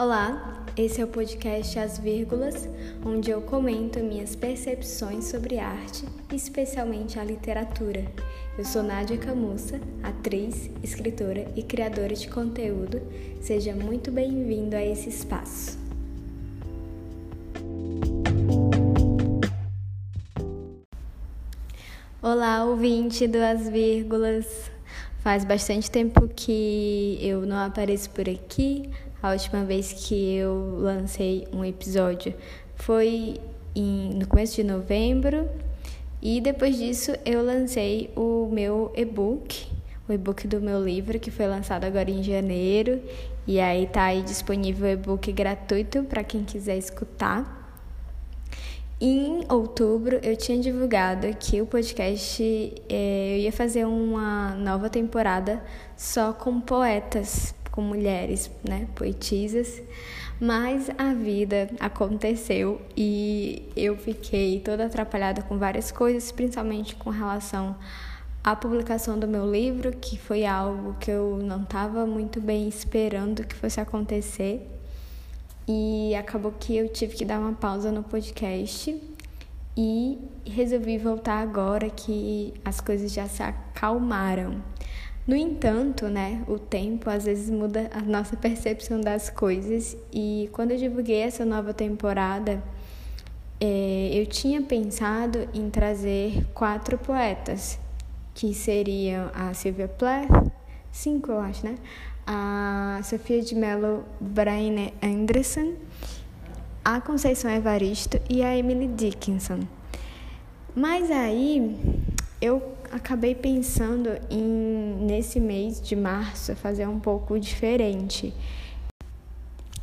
Olá, esse é o podcast As Vírgulas, onde eu comento minhas percepções sobre arte, especialmente a literatura. Eu sou Nádia Camussa, atriz, escritora e criadora de conteúdo. Seja muito bem-vindo a esse espaço. Olá, ouvinte do As Vírgulas. Faz bastante tempo que eu não apareço por aqui, a última vez que eu lancei um episódio foi em, no começo de novembro. E depois disso eu lancei o meu e-book, o e-book do meu livro, que foi lançado agora em janeiro. E aí tá aí disponível o e-book gratuito para quem quiser escutar. Em outubro eu tinha divulgado que o podcast eh, eu ia fazer uma nova temporada só com poetas com mulheres, né, poetisas, mas a vida aconteceu e eu fiquei toda atrapalhada com várias coisas, principalmente com relação à publicação do meu livro, que foi algo que eu não estava muito bem esperando que fosse acontecer. E acabou que eu tive que dar uma pausa no podcast e resolvi voltar agora que as coisas já se acalmaram. No entanto, né, o tempo às vezes muda a nossa percepção das coisas e quando eu divulguei essa nova temporada, é, eu tinha pensado em trazer quatro poetas, que seriam a Sylvia Plath, cinco eu acho, né? A Sofia de Mello Braine Anderson, a Conceição Evaristo e a Emily Dickinson. Mas aí eu acabei pensando em nesse mês de março fazer um pouco diferente.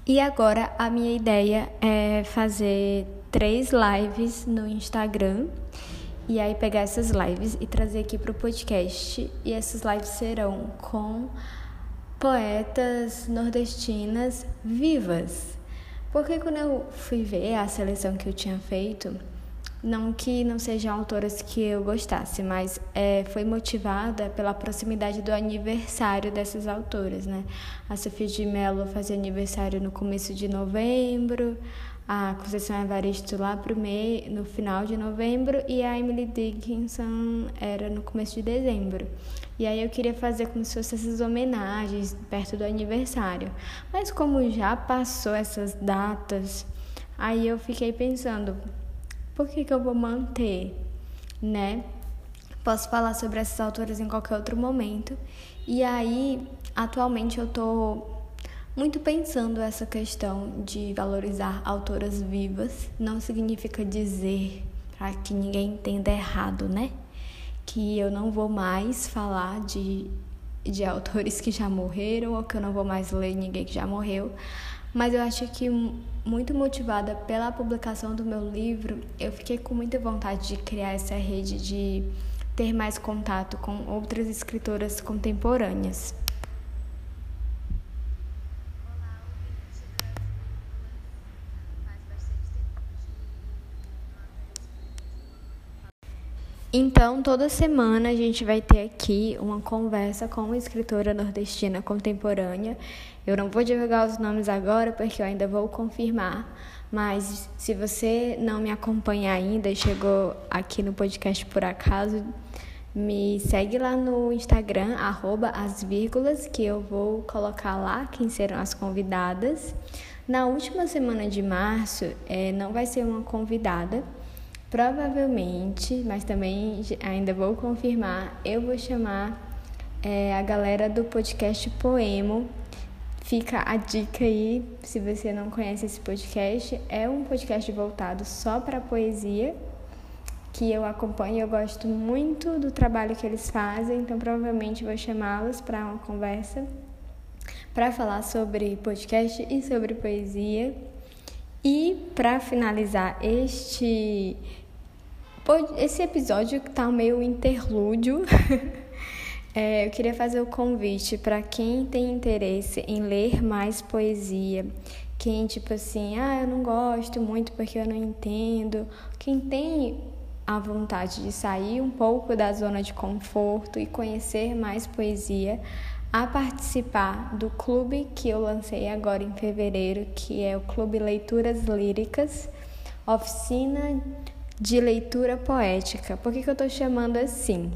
E agora a minha ideia é fazer três lives no Instagram e aí pegar essas lives e trazer aqui para o podcast. E essas lives serão com poetas nordestinas vivas. Porque quando eu fui ver a seleção que eu tinha feito, não que não sejam autoras que eu gostasse, mas é, foi motivada pela proximidade do aniversário dessas autoras, né? A Sofia de Mello fazia aniversário no começo de novembro, a Conceição Evaristo lá pro meio, no final de novembro e a Emily Dickinson era no começo de dezembro. E aí eu queria fazer como se fossem essas homenagens perto do aniversário. Mas como já passou essas datas, aí eu fiquei pensando, por que, que eu vou manter, né? Posso falar sobre essas autoras em qualquer outro momento. E aí, atualmente eu tô muito pensando essa questão de valorizar autoras vivas. Não significa dizer para que ninguém entenda errado, né? Que eu não vou mais falar de, de autores que já morreram ou que eu não vou mais ler ninguém que já morreu. Mas eu acho que muito motivada pela publicação do meu livro, eu fiquei com muita vontade de criar essa rede, de ter mais contato com outras escritoras contemporâneas. Então, toda semana a gente vai ter aqui uma conversa com uma escritora nordestina contemporânea. Eu não vou divulgar os nomes agora porque eu ainda vou confirmar, mas se você não me acompanha ainda e chegou aqui no podcast por acaso, me segue lá no Instagram, arroba as vírgulas, que eu vou colocar lá quem serão as convidadas. Na última semana de março, é, não vai ser uma convidada, Provavelmente, mas também ainda vou confirmar, eu vou chamar é, a galera do podcast Poemo. Fica a dica aí, se você não conhece esse podcast, é um podcast voltado só para poesia, que eu acompanho, eu gosto muito do trabalho que eles fazem, então provavelmente vou chamá-los para uma conversa para falar sobre podcast e sobre poesia. E para finalizar este esse episódio tá meio interlúdio. é, eu queria fazer o convite para quem tem interesse em ler mais poesia. Quem, tipo assim, ah, eu não gosto muito porque eu não entendo. Quem tem a vontade de sair um pouco da zona de conforto e conhecer mais poesia, a participar do clube que eu lancei agora em fevereiro, que é o Clube Leituras Líricas, oficina de leitura poética. Por que, que eu estou chamando assim?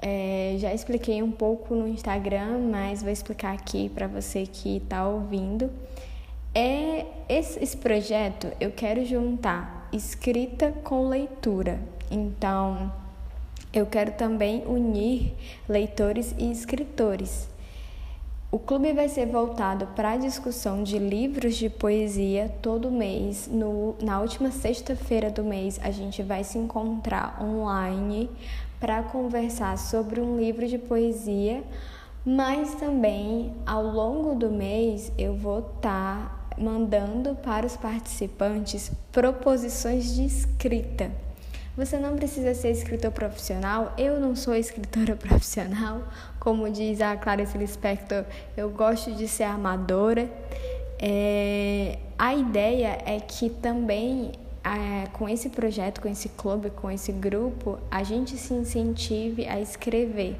É, já expliquei um pouco no Instagram, mas vou explicar aqui para você que está ouvindo. É esse, esse projeto eu quero juntar escrita com leitura. Então, eu quero também unir leitores e escritores. O clube vai ser voltado para a discussão de livros de poesia todo mês. No, na última sexta-feira do mês, a gente vai se encontrar online para conversar sobre um livro de poesia, mas também ao longo do mês eu vou estar tá mandando para os participantes proposições de escrita. Você não precisa ser escritor profissional. Eu não sou escritora profissional. Como diz a Clarice Lispector, eu gosto de ser amadora. É, a ideia é que também é, com esse projeto, com esse clube, com esse grupo, a gente se incentive a escrever.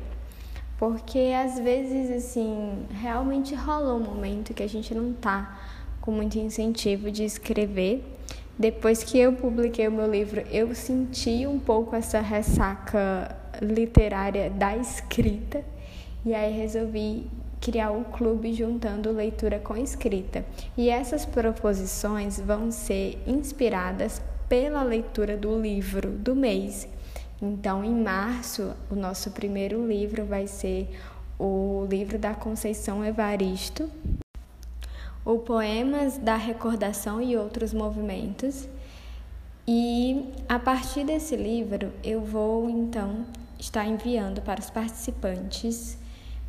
Porque às vezes, assim, realmente rola um momento que a gente não tá com muito incentivo de escrever depois que eu publiquei o meu livro, eu senti um pouco essa ressaca literária da escrita e aí resolvi criar um clube juntando leitura com escrita. E essas proposições vão ser inspiradas pela leitura do livro do mês. Então, em março, o nosso primeiro livro vai ser o livro da Conceição Evaristo, ou Poemas da Recordação e Outros Movimentos. E a partir desse livro, eu vou então estar enviando para os participantes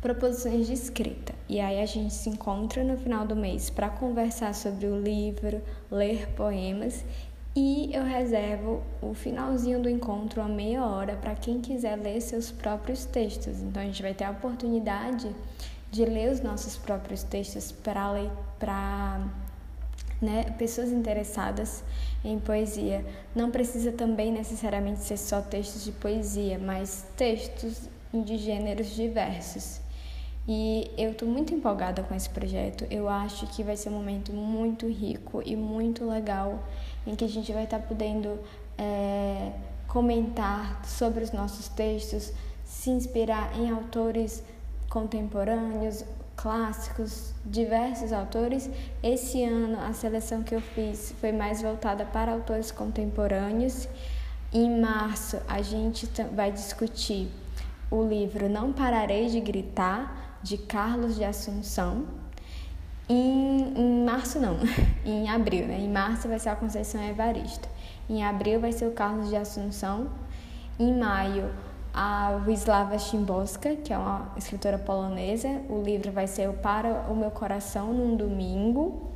proposições de escrita. E aí a gente se encontra no final do mês para conversar sobre o livro, ler poemas e eu reservo o finalzinho do encontro a meia hora para quem quiser ler seus próprios textos. Então a gente vai ter a oportunidade de ler os nossos próprios textos para né, pessoas interessadas em poesia. Não precisa também necessariamente ser só textos de poesia, mas textos de gêneros diversos. E eu estou muito empolgada com esse projeto. Eu acho que vai ser um momento muito rico e muito legal em que a gente vai estar tá podendo é, comentar sobre os nossos textos, se inspirar em autores contemporâneos, clássicos, diversos autores. Esse ano a seleção que eu fiz foi mais voltada para autores contemporâneos. Em março a gente vai discutir o livro Não Pararei de Gritar, de Carlos de Assunção. Em, em março não, em abril, né? Em março vai ser a Conceição Evaristo. Em abril vai ser o Carlos de Assunção. Em maio a Wisława Szymborska, que é uma escritora polonesa. O livro vai ser o Para o Meu Coração num Domingo.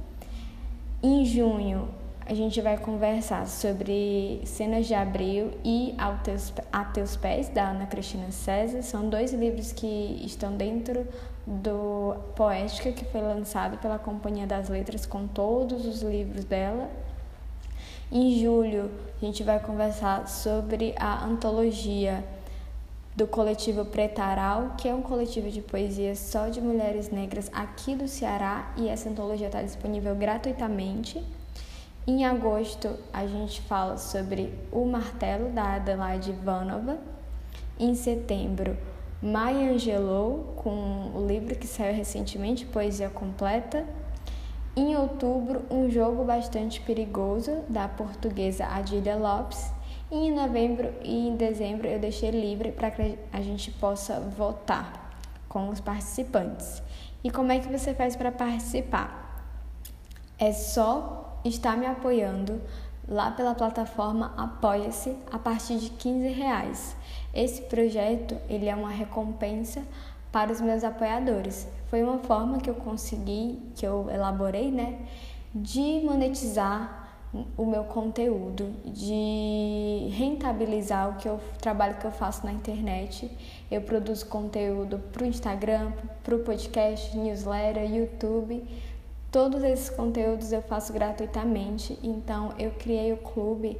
Em junho, a gente vai conversar sobre Cenas de Abril e Teus, a Teus Pés, da Ana Cristina César. São dois livros que estão dentro do Poética, que foi lançado pela Companhia das Letras com todos os livros dela. Em julho, a gente vai conversar sobre a antologia do coletivo Pretaral, que é um coletivo de poesia só de mulheres negras aqui do Ceará e essa antologia está disponível gratuitamente. Em agosto, a gente fala sobre O Martelo, da Adelaide Ivanova. Em setembro, Maya Angelou, com o livro que saiu recentemente, Poesia Completa. Em outubro, Um Jogo Bastante Perigoso, da portuguesa Adília Lopes. E em novembro e em dezembro eu deixei livre para que a gente possa votar com os participantes. E como é que você faz para participar? É só estar me apoiando lá pela plataforma Apoia-se a partir de 15 reais. Esse projeto ele é uma recompensa para os meus apoiadores. Foi uma forma que eu consegui, que eu elaborei, né, de monetizar o meu conteúdo, de rentabilizar o que eu trabalho que eu faço na internet. Eu produzo conteúdo para o Instagram, para o podcast, newsletter, YouTube. Todos esses conteúdos eu faço gratuitamente, então eu criei o clube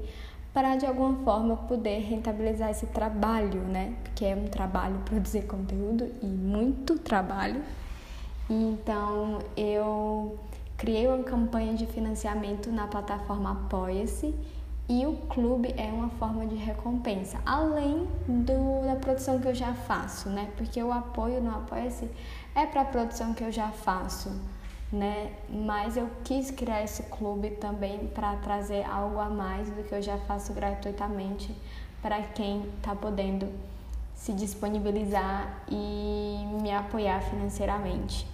para de alguma forma poder rentabilizar esse trabalho, né? Porque é um trabalho produzir conteúdo e muito trabalho. Então eu criei uma campanha de financiamento na plataforma Apoia-se e o clube é uma forma de recompensa, além do, da produção que eu já faço, né? Porque o apoio no Apoia-se é para a produção que eu já faço né? Mas eu quis criar esse clube também para trazer algo a mais do que eu já faço gratuitamente para quem está podendo se disponibilizar e me apoiar financeiramente.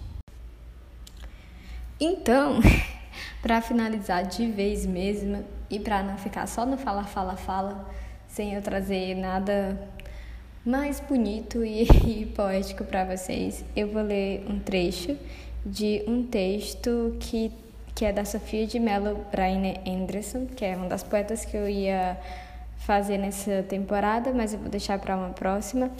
Então, para finalizar de vez mesmo e para não ficar só no fala fala fala, sem eu trazer nada mais bonito e, e poético para vocês, eu vou ler um trecho de um texto que, que é da Sofia de Mello Braine Anderson, que é uma das poetas que eu ia fazer nessa temporada, mas eu vou deixar para uma próxima.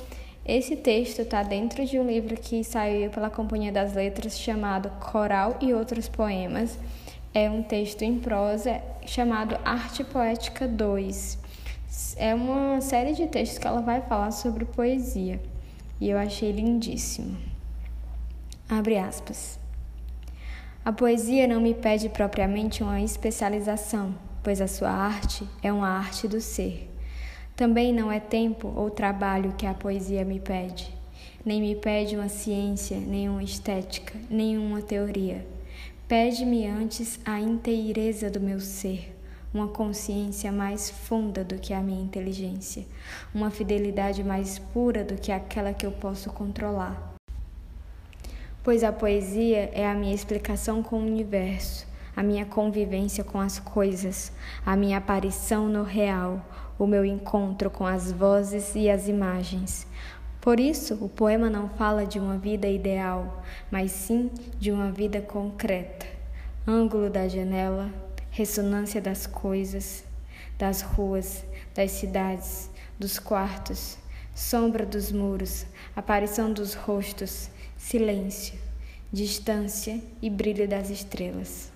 Esse texto está dentro de um livro que saiu pela Companhia das Letras chamado Coral e Outros Poemas. É um texto em prosa chamado Arte Poética 2. É uma série de textos que ela vai falar sobre poesia e eu achei lindíssimo. Abre aspas. A poesia não me pede propriamente uma especialização, pois a sua arte é uma arte do ser. Também não é tempo ou trabalho que a poesia me pede. Nem me pede uma ciência, nem uma estética, nem uma teoria. Pede-me antes a inteireza do meu ser, uma consciência mais funda do que a minha inteligência, uma fidelidade mais pura do que aquela que eu posso controlar pois a poesia é a minha explicação com o universo, a minha convivência com as coisas, a minha aparição no real, o meu encontro com as vozes e as imagens. Por isso, o poema não fala de uma vida ideal, mas sim de uma vida concreta. Ângulo da janela, ressonância das coisas, das ruas, das cidades, dos quartos, sombra dos muros, aparição dos rostos, silêncio, distância e brilho das estrelas.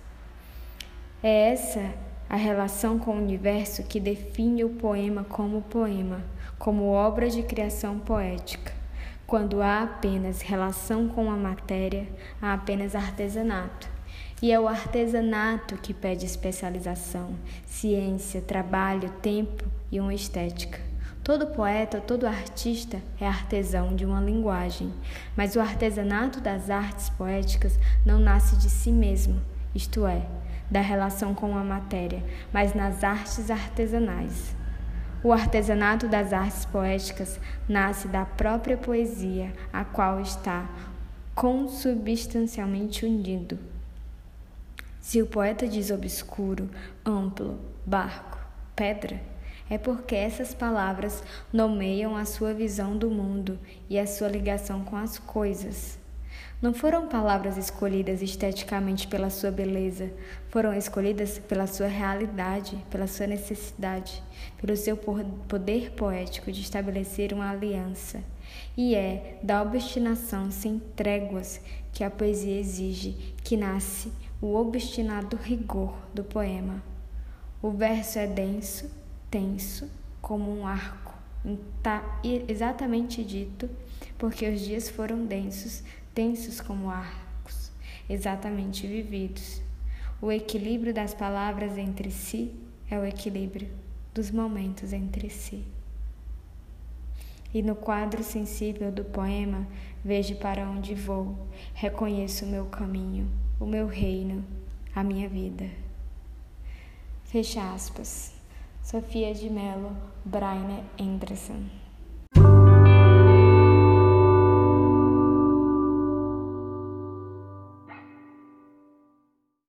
É essa a relação com o universo que define o poema como poema, como obra de criação poética. Quando há apenas relação com a matéria, há apenas artesanato. E é o artesanato que pede especialização, ciência, trabalho, tempo e uma estética. Todo poeta, todo artista é artesão de uma linguagem, mas o artesanato das artes poéticas não nasce de si mesmo, isto é, da relação com a matéria, mas nas artes artesanais. O artesanato das artes poéticas nasce da própria poesia, a qual está consubstancialmente unido. Se o poeta diz obscuro, amplo, barco, pedra, é porque essas palavras nomeiam a sua visão do mundo e a sua ligação com as coisas. Não foram palavras escolhidas esteticamente pela sua beleza, foram escolhidas pela sua realidade, pela sua necessidade, pelo seu poder poético de estabelecer uma aliança. E é da obstinação sem tréguas que a poesia exige que nasce o obstinado rigor do poema. O verso é denso, tenso como um arco. Está exatamente dito, porque os dias foram densos, tensos como arcos, exatamente vividos. O equilíbrio das palavras entre si é o equilíbrio dos momentos entre si. E no quadro sensível do poema, vejo para onde vou, reconheço o meu caminho, o meu reino, a minha vida. Fecha aspas. Sofia de Mello, Braine Anderson.